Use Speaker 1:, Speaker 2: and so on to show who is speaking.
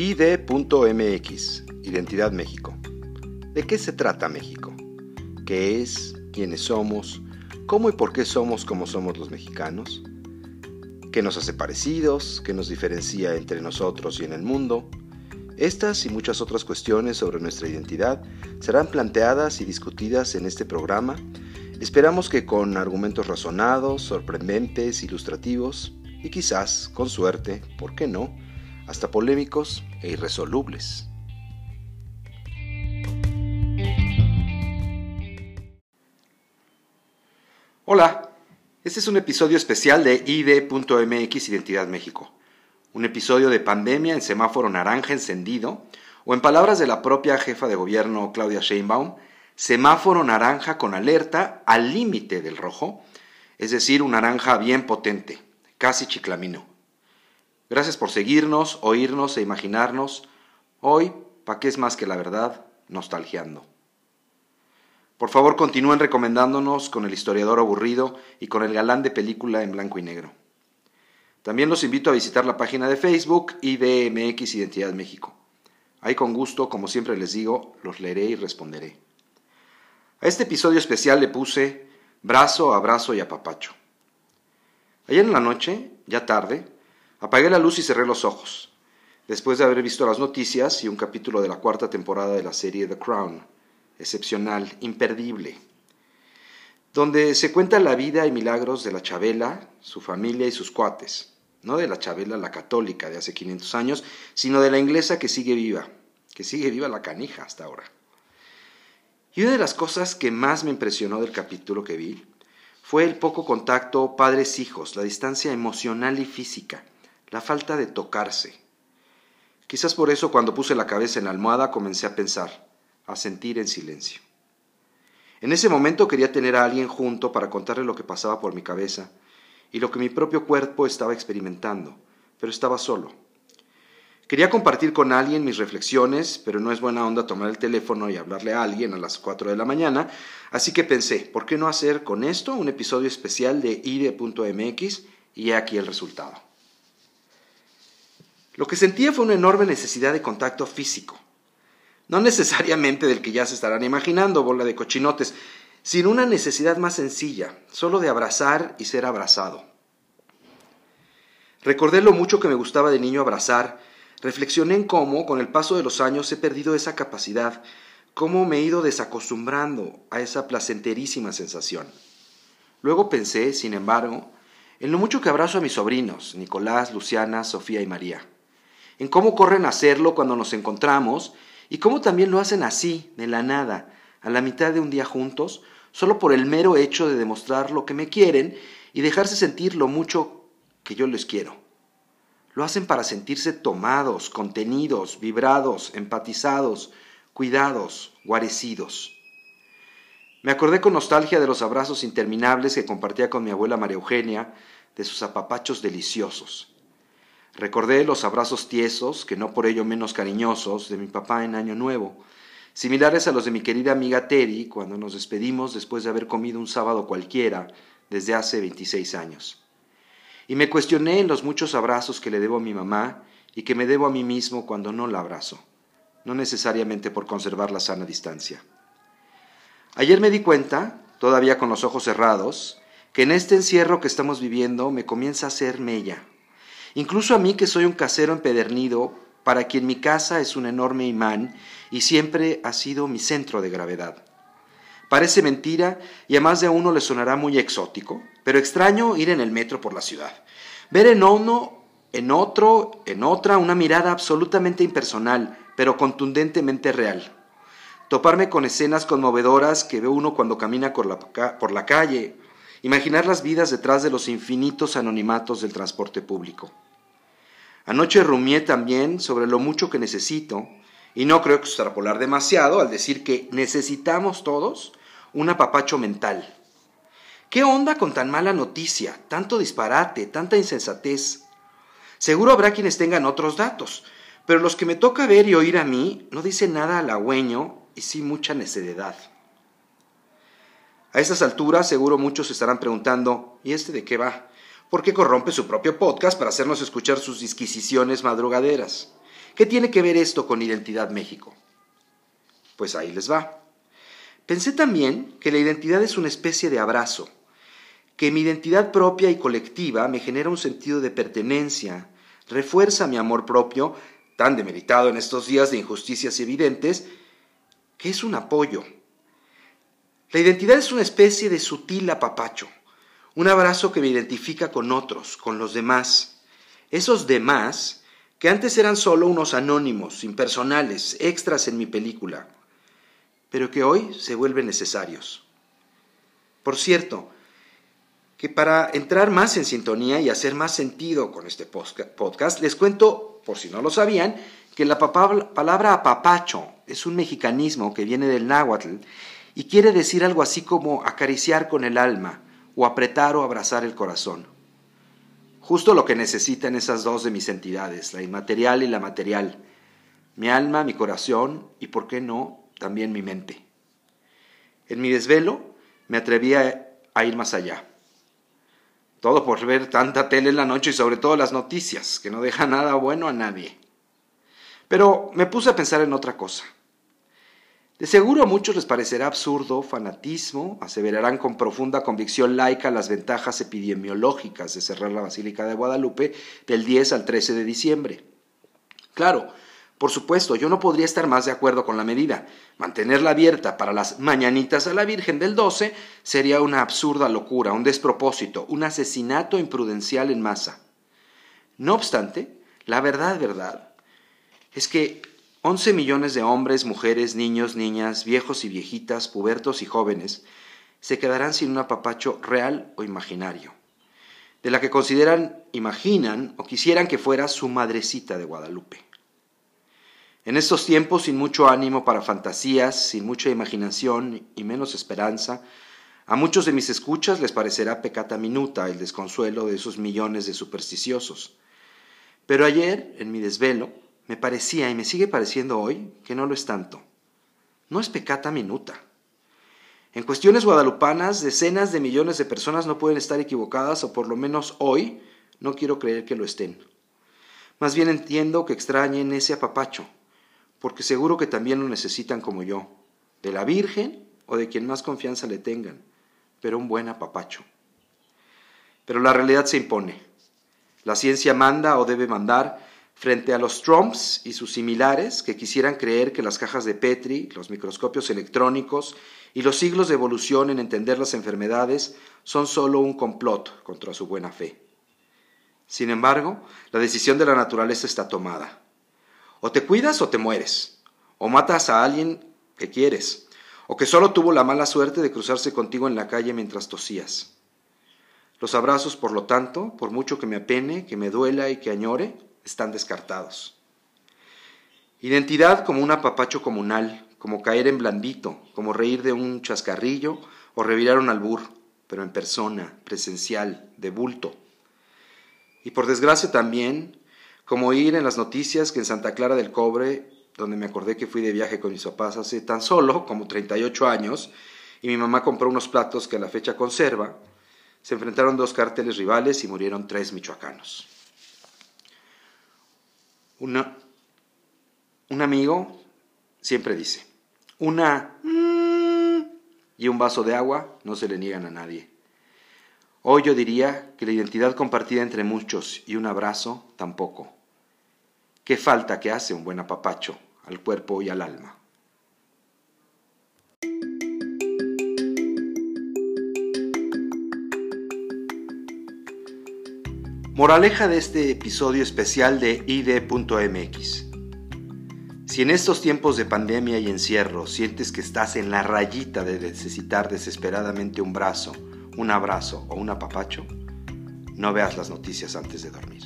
Speaker 1: ID.mx, Identidad México. ¿De qué se trata México? ¿Qué es? ¿Quiénes somos? ¿Cómo y por qué somos como somos los mexicanos? ¿Qué nos hace parecidos? ¿Qué nos diferencia entre nosotros y en el mundo? Estas y muchas otras cuestiones sobre nuestra identidad serán planteadas y discutidas en este programa. Esperamos que con argumentos razonados, sorprendentes, ilustrativos y quizás, con suerte, ¿por qué no?, hasta polémicos e irresolubles. Hola, este es un episodio especial de ID.mx Identidad México, un episodio de pandemia en semáforo naranja encendido, o en palabras de la propia jefa de gobierno Claudia Sheinbaum, semáforo naranja con alerta al límite del rojo, es decir, un naranja bien potente, casi chiclamino. Gracias por seguirnos, oírnos e imaginarnos. Hoy, ¿pa' qué es más que la verdad? Nostalgiando. Por favor, continúen recomendándonos con el historiador aburrido y con el galán de película en blanco y negro. También los invito a visitar la página de Facebook IDMX Identidad México. Ahí con gusto, como siempre les digo, los leeré y responderé. A este episodio especial le puse brazo, abrazo y apapacho. Ayer en la noche, ya tarde, Apagué la luz y cerré los ojos, después de haber visto las noticias y un capítulo de la cuarta temporada de la serie The Crown, excepcional, imperdible, donde se cuenta la vida y milagros de la Chabela, su familia y sus cuates, no de la Chabela la católica de hace 500 años, sino de la inglesa que sigue viva, que sigue viva la canija hasta ahora. Y una de las cosas que más me impresionó del capítulo que vi fue el poco contacto padres-hijos, la distancia emocional y física la falta de tocarse. Quizás por eso cuando puse la cabeza en la almohada comencé a pensar, a sentir en silencio. En ese momento quería tener a alguien junto para contarle lo que pasaba por mi cabeza y lo que mi propio cuerpo estaba experimentando, pero estaba solo. Quería compartir con alguien mis reflexiones, pero no es buena onda tomar el teléfono y hablarle a alguien a las 4 de la mañana, así que pensé, ¿por qué no hacer con esto un episodio especial de IDE.mx y aquí el resultado? Lo que sentía fue una enorme necesidad de contacto físico. No necesariamente del que ya se estarán imaginando, bola de cochinotes, sino una necesidad más sencilla, solo de abrazar y ser abrazado. Recordé lo mucho que me gustaba de niño abrazar, reflexioné en cómo, con el paso de los años, he perdido esa capacidad, cómo me he ido desacostumbrando a esa placenterísima sensación. Luego pensé, sin embargo, en lo mucho que abrazo a mis sobrinos, Nicolás, Luciana, Sofía y María en cómo corren a hacerlo cuando nos encontramos y cómo también lo hacen así, de la nada, a la mitad de un día juntos, solo por el mero hecho de demostrar lo que me quieren y dejarse sentir lo mucho que yo les quiero. Lo hacen para sentirse tomados, contenidos, vibrados, empatizados, cuidados, guarecidos. Me acordé con nostalgia de los abrazos interminables que compartía con mi abuela María Eugenia, de sus apapachos deliciosos. Recordé los abrazos tiesos, que no por ello menos cariñosos, de mi papá en Año Nuevo, similares a los de mi querida amiga Terry cuando nos despedimos después de haber comido un sábado cualquiera desde hace 26 años. Y me cuestioné en los muchos abrazos que le debo a mi mamá y que me debo a mí mismo cuando no la abrazo, no necesariamente por conservar la sana distancia. Ayer me di cuenta, todavía con los ojos cerrados, que en este encierro que estamos viviendo me comienza a hacer mella, Incluso a mí que soy un casero empedernido, para quien mi casa es un enorme imán y siempre ha sido mi centro de gravedad. Parece mentira y a más de uno le sonará muy exótico, pero extraño ir en el metro por la ciudad. Ver en uno, en otro, en otra, una mirada absolutamente impersonal, pero contundentemente real. Toparme con escenas conmovedoras que ve uno cuando camina por la, por la calle, imaginar las vidas detrás de los infinitos anonimatos del transporte público. Anoche rumié también sobre lo mucho que necesito, y no creo que extrapolar demasiado al decir que necesitamos todos un apapacho mental. ¿Qué onda con tan mala noticia, tanto disparate, tanta insensatez? Seguro habrá quienes tengan otros datos, pero los que me toca ver y oír a mí no dicen nada halagüeño y sí mucha necedad. A estas alturas seguro muchos estarán preguntando, ¿y este de qué va? ¿Por qué corrompe su propio podcast para hacernos escuchar sus disquisiciones madrugaderas? ¿Qué tiene que ver esto con Identidad México? Pues ahí les va. Pensé también que la identidad es una especie de abrazo, que mi identidad propia y colectiva me genera un sentido de pertenencia, refuerza mi amor propio, tan demeritado en estos días de injusticias evidentes, que es un apoyo. La identidad es una especie de sutil apapacho, un abrazo que me identifica con otros, con los demás. Esos demás, que antes eran solo unos anónimos, impersonales, extras en mi película, pero que hoy se vuelven necesarios. Por cierto, que para entrar más en sintonía y hacer más sentido con este podcast, les cuento, por si no lo sabían, que la palabra apapacho es un mexicanismo que viene del náhuatl y quiere decir algo así como acariciar con el alma o apretar o abrazar el corazón. Justo lo que necesitan esas dos de mis entidades, la inmaterial y la material, mi alma, mi corazón y, por qué no, también mi mente. En mi desvelo me atreví a, ir más allá. Todo por ver tanta tele en la noche y sobre todo las noticias, que no deja nada bueno a nadie. Pero me puse a pensar en otra cosa. De seguro a muchos les parecerá absurdo, fanatismo, aseverarán con profunda convicción laica las ventajas epidemiológicas de cerrar la Basílica de Guadalupe del 10 al 13 de diciembre. Claro, por supuesto, yo no podría estar más de acuerdo con la medida. Mantenerla abierta para las mañanitas a la Virgen del 12 sería una absurda locura, un despropósito, un asesinato imprudencial en masa. No obstante, la verdad, verdad, es que 11 millones de hombres, mujeres, niños, niñas, viejos y viejitas, pubertos y jóvenes se quedarán sin un apapacho real o imaginario, de la que consideran, imaginan o quisieran que fuera su madrecita de Guadalupe. En estos tiempos sin mucho ánimo para fantasías, sin mucha imaginación y menos esperanza, a muchos de mis escuchas les parecerá pecata minuta el desconsuelo de esos millones de supersticiosos. Pero ayer, en mi desvelo, me parecía y me sigue pareciendo hoy que no lo es tanto. No es pecata minuta. En cuestiones guadalupanas, decenas de millones de personas no pueden estar equivocadas o por lo menos hoy no quiero creer que lo estén. Más bien entiendo que extrañen ese apapacho, porque seguro que también lo necesitan como yo, de la Virgen o de quien más confianza le tengan, pero un buen apapacho. Pero la realidad se impone. La ciencia manda o debe mandar frente a los Trumps y sus similares que quisieran creer que las cajas de Petri, los microscopios electrónicos y los siglos de evolución en entender las enfermedades son solo un complot contra su buena fe. Sin embargo, la decisión de la naturaleza está tomada. O te cuidas o te mueres. O matas a alguien que quieres. O que solo tuvo la mala suerte de cruzarse contigo en la calle mientras tosías. Los abrazos, por lo tanto, por mucho que me apene, que me duela y que añore, están descartados. Identidad como un apapacho comunal, como caer en blandito, como reír de un chascarrillo o revirar un albur, pero en persona, presencial, de bulto. Y por desgracia también como ir en las noticias que en Santa Clara del Cobre, donde me acordé que fui de viaje con mis papás hace tan solo como 38 años, y mi mamá compró unos platos que a la fecha conserva, se enfrentaron dos cárteles rivales y murieron tres michoacanos. Un amigo siempre dice, una mm, y un vaso de agua no se le niegan a nadie. Hoy yo diría que la identidad compartida entre muchos y un abrazo tampoco. ¿Qué falta que hace un buen apapacho al cuerpo y al alma? Moraleja de este episodio especial de ID.mx. Si en estos tiempos de pandemia y encierro sientes que estás en la rayita de necesitar desesperadamente un brazo, un abrazo o un apapacho, no veas las noticias antes de dormir.